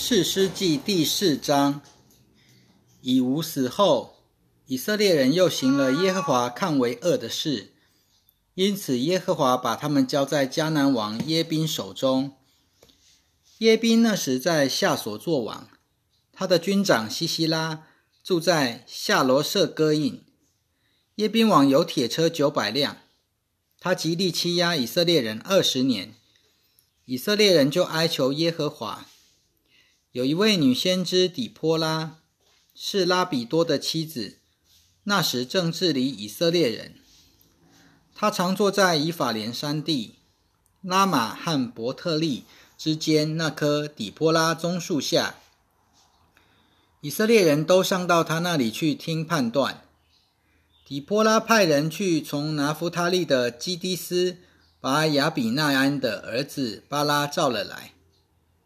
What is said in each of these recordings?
士师记第四章，以吾死后，以色列人又行了耶和华看为恶的事，因此耶和华把他们交在迦南王耶宾手中。耶宾那时在夏所作王，他的军长西西拉住在夏罗舍戈印。耶宾王有铁车九百辆，他极力欺压以色列人二十年，以色列人就哀求耶和华。有一位女先知底波拉，是拉比多的妻子，那时正治理以色列人。她常坐在以法莲山地拉玛和伯特利之间那棵底波拉棕树下。以色列人都上到他那里去听判断。底波拉派人去从拿弗他利的基迪斯，把亚比奈安的儿子巴拉召了来，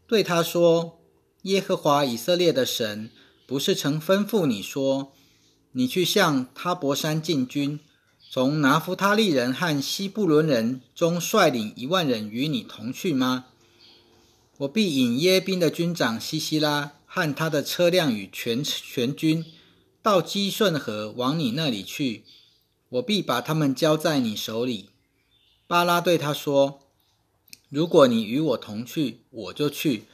对他说。耶和华以色列的神不是曾吩咐你说：“你去向他伯山进军，从拿弗他利人和西布伦人中率领一万人与你同去吗？我必引耶宾的军长西西拉和他的车辆与全全军到基顺河往你那里去，我必把他们交在你手里。”巴拉对他说：“如果你与我同去，我就去。”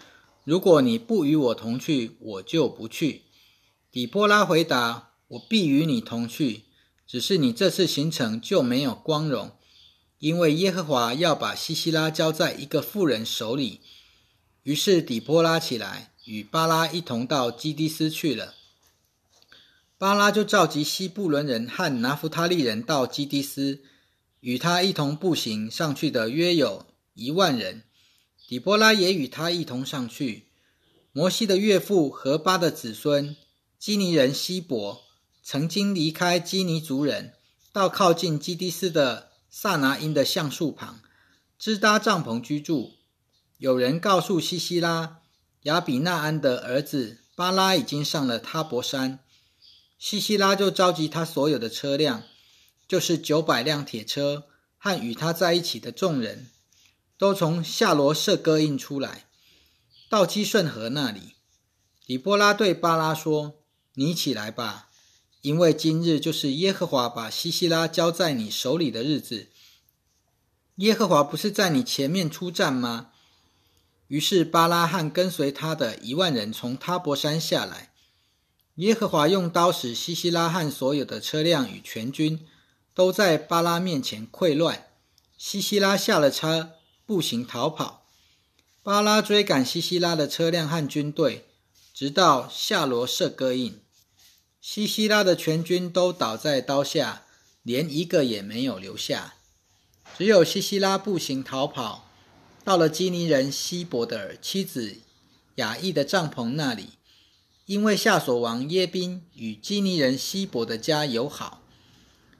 如果你不与我同去，我就不去。底波拉回答：“我必与你同去，只是你这次行程就没有光荣，因为耶和华要把西西拉交在一个妇人手里。”于是底波拉起来，与巴拉一同到基迪斯去了。巴拉就召集西布伦人和拿弗他利人到基迪斯，与他一同步行上去的约有一万人。底波拉也与他一同上去。摩西的岳父何巴的子孙基尼人希伯，曾经离开基尼族人，到靠近基迪斯的萨拿因的橡树旁，支搭帐篷居住。有人告诉西西拉，亚比纳安的儿子巴拉已经上了他伯山。西西拉就召集他所有的车辆，就是九百辆铁车和与他在一起的众人。都从夏罗舍割印出来，到基顺河那里。底波拉对巴拉说：“你起来吧，因为今日就是耶和华把西西拉交在你手里的日子。耶和华不是在你前面出战吗？”于是巴拉和跟随他的一万人从塔伯山下来。耶和华用刀使西西拉和所有的车辆与全军都在巴拉面前溃乱。西西拉下了车。步行逃跑，巴拉追赶西西拉的车辆和军队，直到夏罗舍戈印。西西拉的全军都倒在刀下，连一个也没有留下。只有西西拉步行逃跑，到了基尼人希伯的妻子雅意的帐篷那里，因为夏索王耶宾与基尼人希伯的家友好。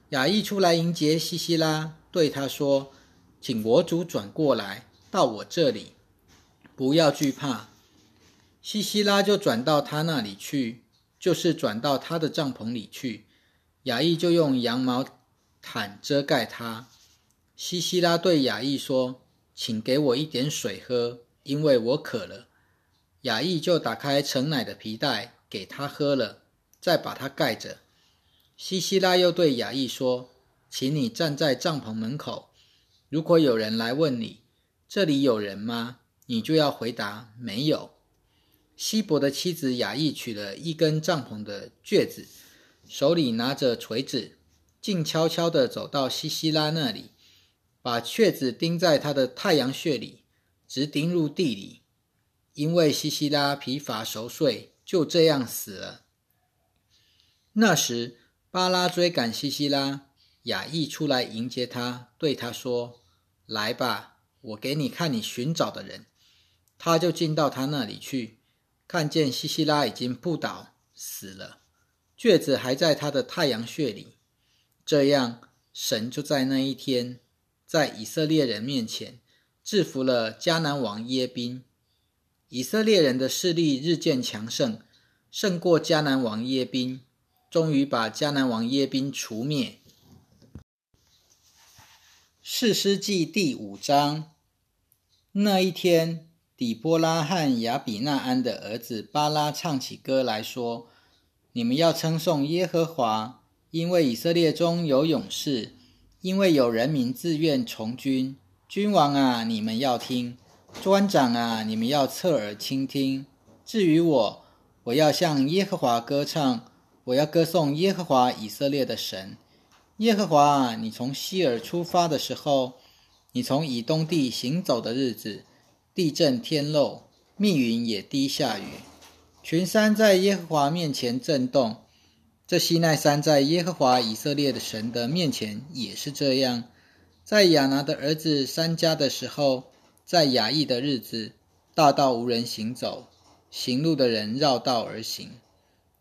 雅意出来迎接西西拉，对他说。请国主转过来到我这里，不要惧怕。西西拉就转到他那里去，就是转到他的帐篷里去。雅意就用羊毛毯遮盖他。西西拉对雅意说：“请给我一点水喝，因为我渴了。”雅意就打开盛奶的皮带给他喝了，再把他盖着。西西拉又对雅意说：“请你站在帐篷门口。”如果有人来问你这里有人吗？你就要回答没有。希伯的妻子雅意取了一根帐篷的橛子，手里拿着锤子，静悄悄地走到西西拉那里，把橛子钉在他的太阳穴里，直钉入地里。因为西西拉疲乏熟睡，就这样死了。那时巴拉追赶西西拉。雅意出来迎接他，对他说：“来吧，我给你看你寻找的人。”他就进到他那里去，看见西西拉已经扑倒死了，橛子还在他的太阳穴里。这样，神就在那一天，在以色列人面前制服了迦南王耶宾。以色列人的势力日渐强盛，胜过迦南王耶宾，终于把迦南王耶宾除灭。士师记第五章，那一天，底波拉和亚比纳安的儿子巴拉唱起歌来说：“你们要称颂耶和华，因为以色列中有勇士，因为有人民自愿从军。君王啊，你们要听；专长啊，你们要侧耳倾听。至于我，我要向耶和华歌唱，我要歌颂耶和华以色列的神。耶和华，你从西尔出发的时候，你从以东地行走的日子。”地震天漏，密云也滴下雨，群山在耶和华面前震动。这西奈山在耶和华以色列的神的面前也是这样。在亚拿的儿子三家的时候，在雅意的日子，大道无人行走，行路的人绕道而行。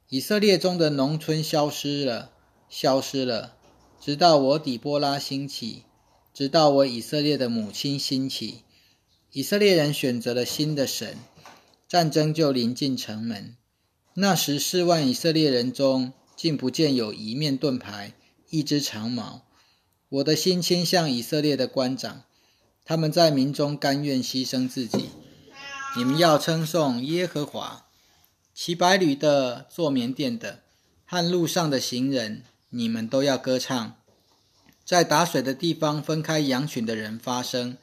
以色列中的农村消失了，消失了，直到我底波拉兴起，直到我以色列的母亲兴起。以色列人选择了新的神，战争就临近城门。那时四万以色列人中，竟不见有一面盾牌、一只长矛。我的心倾向以色列的官长，他们在民中甘愿牺牲自己。你们要称颂耶和华，骑白驴的、坐棉垫的和路上的行人，你们都要歌唱。在打水的地方分开羊群的人发声。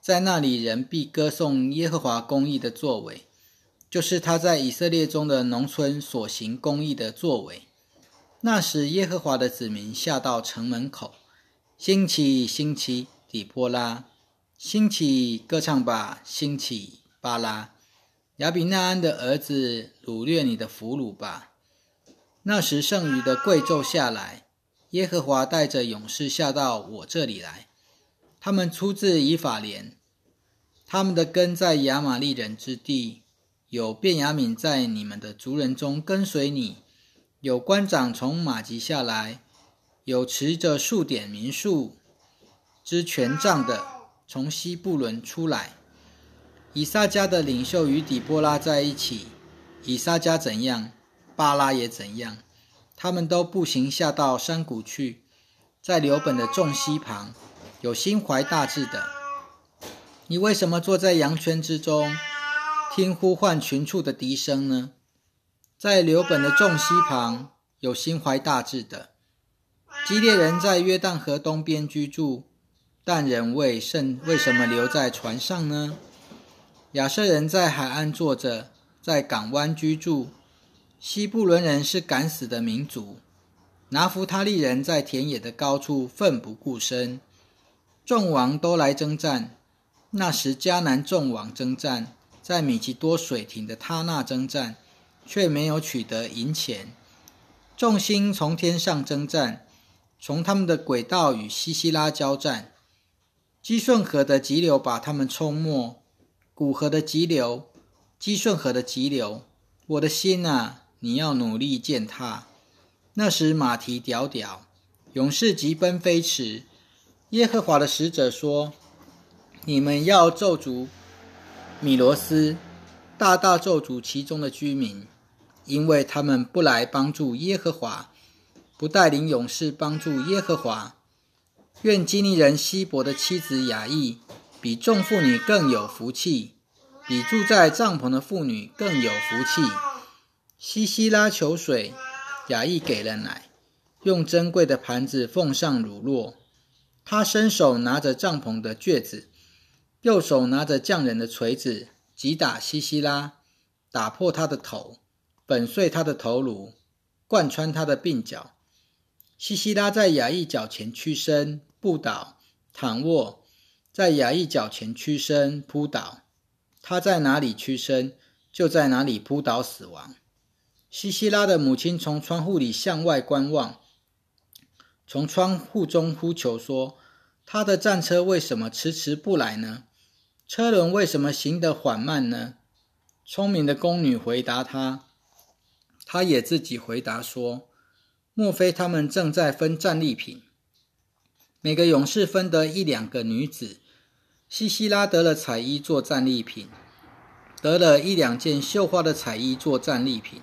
在那里，人必歌颂耶和华公义的作为，就是他在以色列中的农村所行公义的作为。那时，耶和华的子民下到城门口，兴起，兴起，底波拉，兴起，歌唱吧，兴起，巴拉，亚比纳安的儿子，掳掠你的俘虏吧。那时，剩余的贵胄下来，耶和华带着勇士下到我这里来。他们出自以法莲，他们的根在亚玛利人之地。有便雅悯在你们的族人中跟随你，有官长从马吉下来，有持着数点民数之权杖的从西布伦出来。以撒家的领袖与底波拉在一起，以撒家怎样，巴拉也怎样。他们都步行下到山谷去，在刘本的众溪旁。有心怀大志的，你为什么坐在羊圈之中，听呼唤群畜的笛声呢？在刘本的众溪旁，有心怀大志的基列人在约旦河东边居住，但人为甚为什么留在船上呢？亚瑟人在海岸坐着，在港湾居住。西布伦人是敢死的民族，拿弗他利人在田野的高处奋不顾身。众王都来征战。那时迦南众王征战，在米吉多水亭的他那征战，却没有取得银钱。众星从天上征战，从他们的轨道与西西拉交战。基顺河的急流把他们冲没，古河的急流，基顺河的急流。我的心啊，你要努力践踏。那时马蹄屌屌，勇士急奔飞驰。耶和华的使者说：“你们要咒诅米罗斯，大大咒诅其中的居民，因为他们不来帮助耶和华，不带领勇士帮助耶和华。愿基尼人希伯的妻子雅意比众妇女更有福气，比住在帐篷的妇女更有福气。西西拉求水，雅意给了奶，用珍贵的盘子奉上乳酪。”他伸手拿着帐篷的橛子，右手拿着匠人的锤子，击打西西拉，打破他的头，粉碎他的头颅，贯穿他的鬓角。西西拉在雅意脚前屈身不倒，躺卧在雅意脚前屈身扑倒。他在哪里屈身，就在哪里扑倒死亡。西西拉的母亲从窗户里向外观望。从窗户中呼求说：“他的战车为什么迟迟不来呢？车轮为什么行得缓慢呢？”聪明的宫女回答他，他也自己回答说：“莫非他们正在分战利品？每个勇士分得一两个女子。西西拉得了彩衣做战利品，得了一两件绣花的彩衣做战利品。”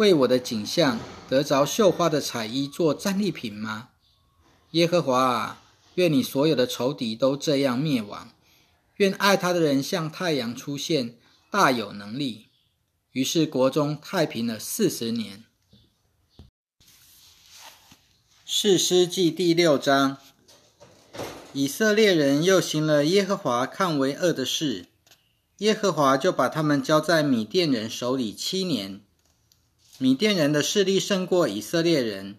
为我的景象得着绣花的彩衣做战利品吗？耶和华啊，愿你所有的仇敌都这样灭亡，愿爱他的人像太阳出现，大有能力。于是国中太平了四十年。士师记第六章，以色列人又行了耶和华看为恶的事，耶和华就把他们交在米甸人手里七年。米甸人的势力胜过以色列人，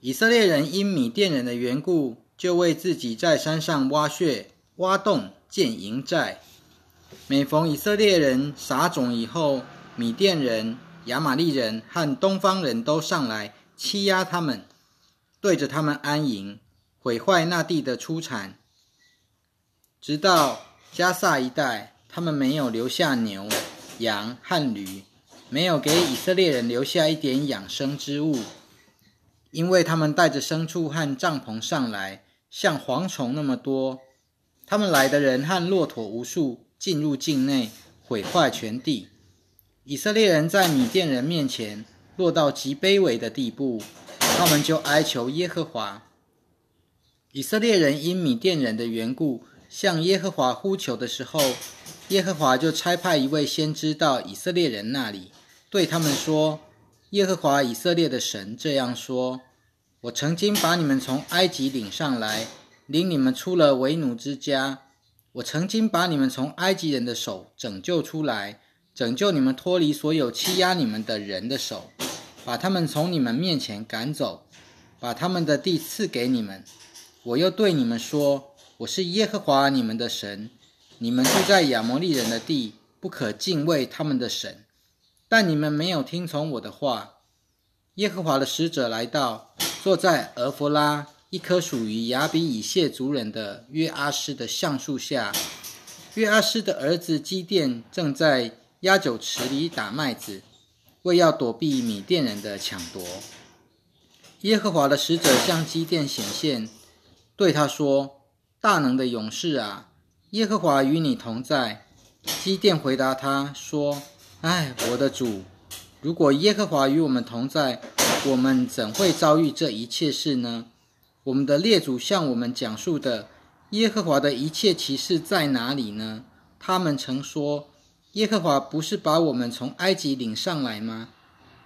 以色列人因米甸人的缘故，就为自己在山上挖穴、挖洞建营寨。每逢以色列人撒种以后，米甸人、亚玛利人和东方人都上来欺压他们，对着他们安营，毁坏那地的出产，直到加萨一带，他们没有留下牛、羊和驴。没有给以色列人留下一点养生之物，因为他们带着牲畜和帐篷上来，像蝗虫那么多。他们来的人和骆驼无数，进入境内，毁坏全地。以色列人在米甸人面前落到极卑微的地步，他们就哀求耶和华。以色列人因米甸人的缘故，向耶和华呼求的时候，耶和华就差派一位先知到以色列人那里。对他们说：“耶和华以色列的神这样说：我曾经把你们从埃及领上来，领你们出了为奴之家。我曾经把你们从埃及人的手拯救出来，拯救你们脱离所有欺压你们的人的手，把他们从你们面前赶走，把他们的地赐给你们。我又对你们说：我是耶和华你们的神。你们住在亚摩利人的地，不可敬畏他们的神。”但你们没有听从我的话。耶和华的使者来到，坐在俄弗拉一棵属于亚比以谢族人的约阿斯的橡树下。约阿斯的儿子基甸正在压酒池里打麦子，为要躲避米甸人的抢夺。耶和华的使者向基甸显现，对他说：“大能的勇士啊，耶和华与你同在。”基甸回答他说。哎，我的主，如果耶和华与我们同在，我们怎会遭遇这一切事呢？我们的列祖向我们讲述的耶和华的一切奇事在哪里呢？他们曾说，耶和华不是把我们从埃及领上来吗？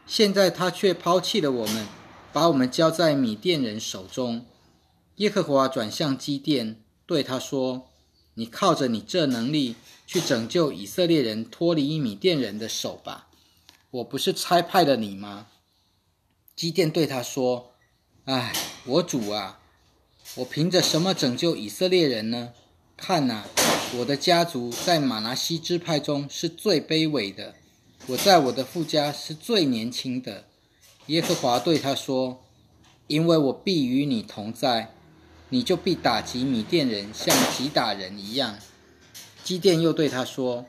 现在他却抛弃了我们，把我们交在米甸人手中。耶和华转向基甸，对他说：“你靠着你这能力。”去拯救以色列人脱离米甸人的手吧！我不是差派了你吗？基甸对他说：“哎，我主啊，我凭着什么拯救以色列人呢？看呐，我的家族在马拿西支派中是最卑微的，我在我的父家是最年轻的。”耶和华对他说：“因为我必与你同在，你就必打击米甸人，像击打人一样。”基甸又对他说：“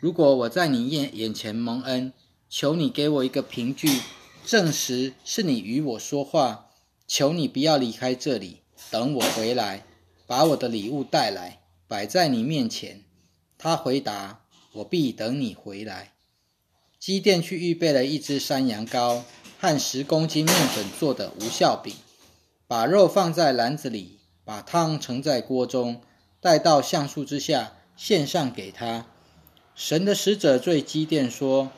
如果我在你眼眼前蒙恩，求你给我一个凭据，证实是你与我说话。求你不要离开这里，等我回来，把我的礼物带来，摆在你面前。”他回答：“我必等你回来。”基甸去预备了一只山羊羔和十公斤面粉做的无效饼，把肉放在篮子里，把汤盛在锅中，带到橡树之下。献上给他，神的使者对基甸说：“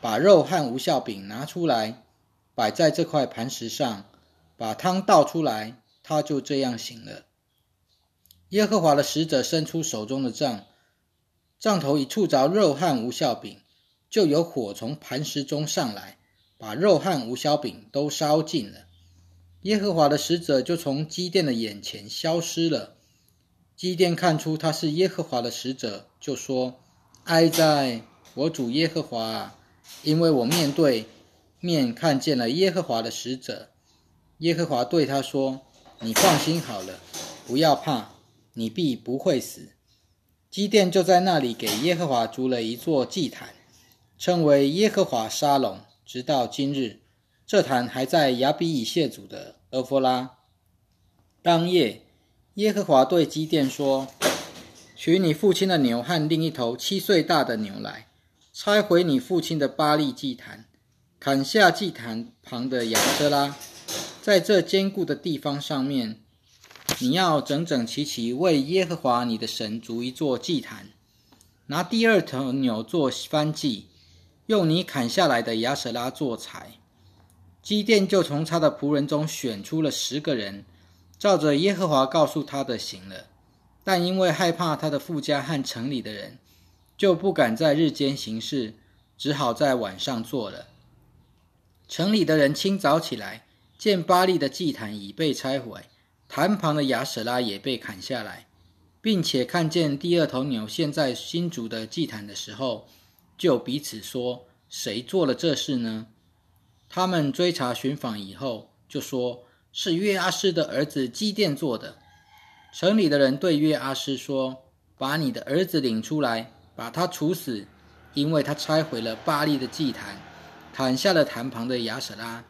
把肉和无效饼拿出来，摆在这块磐石上，把汤倒出来。”他就这样醒了。耶和华的使者伸出手中的杖，杖头一触着肉和无效饼，就有火从磐石中上来，把肉和无效饼都烧尽了。耶和华的使者就从基甸的眼前消失了。基甸看出他是耶和华的使者，就说：“哀哉，我主耶和华！因为我面对面看见了耶和华的使者。”耶和华对他说：“你放心好了，不要怕，你必不会死。”基甸就在那里给耶和华筑了一座祭坛，称为耶和华沙龙，直到今日。这坛还在亚比以谢族的俄弗拉。当夜。耶和华对基甸说：“取你父亲的牛和另一头七岁大的牛来，拆毁你父亲的巴利祭坛，砍下祭坛旁的亚瑟拉，在这坚固的地方上面你要整整齐齐为耶和华你的神筑一座祭坛，拿第二头牛做燔祭，用你砍下来的亚舍拉做柴。基甸就从他的仆人中选出了十个人，照着耶和华告诉他的行了。但因为害怕他的富家和城里的人，就不敢在日间行事，只好在晚上做了。城里的人清早起来，见巴利的祭坛已被拆毁，坛旁的亚舍拉也被砍下来，并且看见第二头牛现在新竹的祭坛的时候，就彼此说：“谁做了这事呢？”他们追查寻访以后，就说是约阿施的儿子基甸做的。城里的人对约阿施说：“把你的儿子领出来，把他处死，因为他拆毁了巴利的祭坛，砍下了坛旁的亚舍拉。”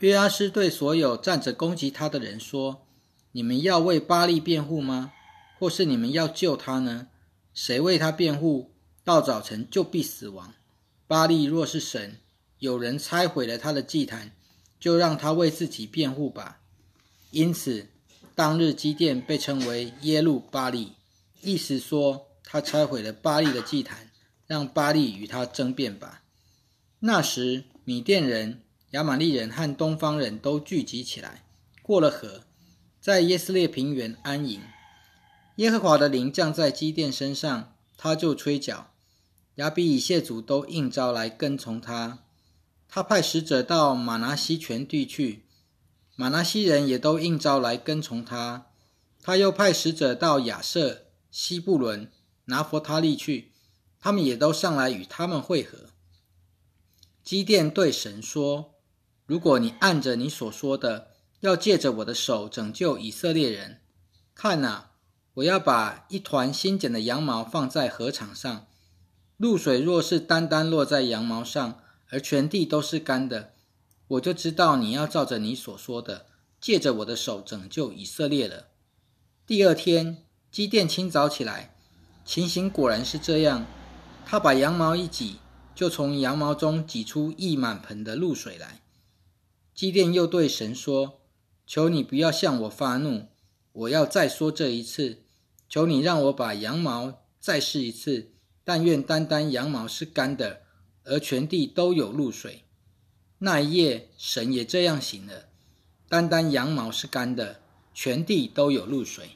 约阿施对所有站着攻击他的人说：“你们要为巴利辩护吗？或是你们要救他呢？谁为他辩护，到早晨就必死亡。巴利若是神，有人拆毁了他的祭坛，就让他为自己辩护吧。”因此。当日基甸被称为耶路巴利，意思说他拆毁了巴利的祭坛，让巴利与他争辩吧。那时米甸人、亚玛利人和东方人都聚集起来，过了河，在耶斯列平原安营。耶和华的灵降在基甸身上，他就吹角，亚比以谢族都应召来跟从他。他派使者到马拿西全地去。马拿西人也都应召来跟从他，他又派使者到亚瑟、西布伦、拿佛他利去，他们也都上来与他们会合。基甸对神说：“如果你按着你所说的，要借着我的手拯救以色列人，看哪，我要把一团新剪的羊毛放在禾场上，露水若是单单落在羊毛上，而全地都是干的。”我就知道你要照着你所说的，借着我的手拯救以色列了。第二天，基甸清早起来，情形果然是这样。他把羊毛一挤，就从羊毛中挤出一满盆的露水来。基甸又对神说：“求你不要向我发怒，我要再说这一次。求你让我把羊毛再试一次，但愿单单羊毛是干的，而全地都有露水。”那一夜，神也这样醒了，单单羊毛是干的，全地都有露水。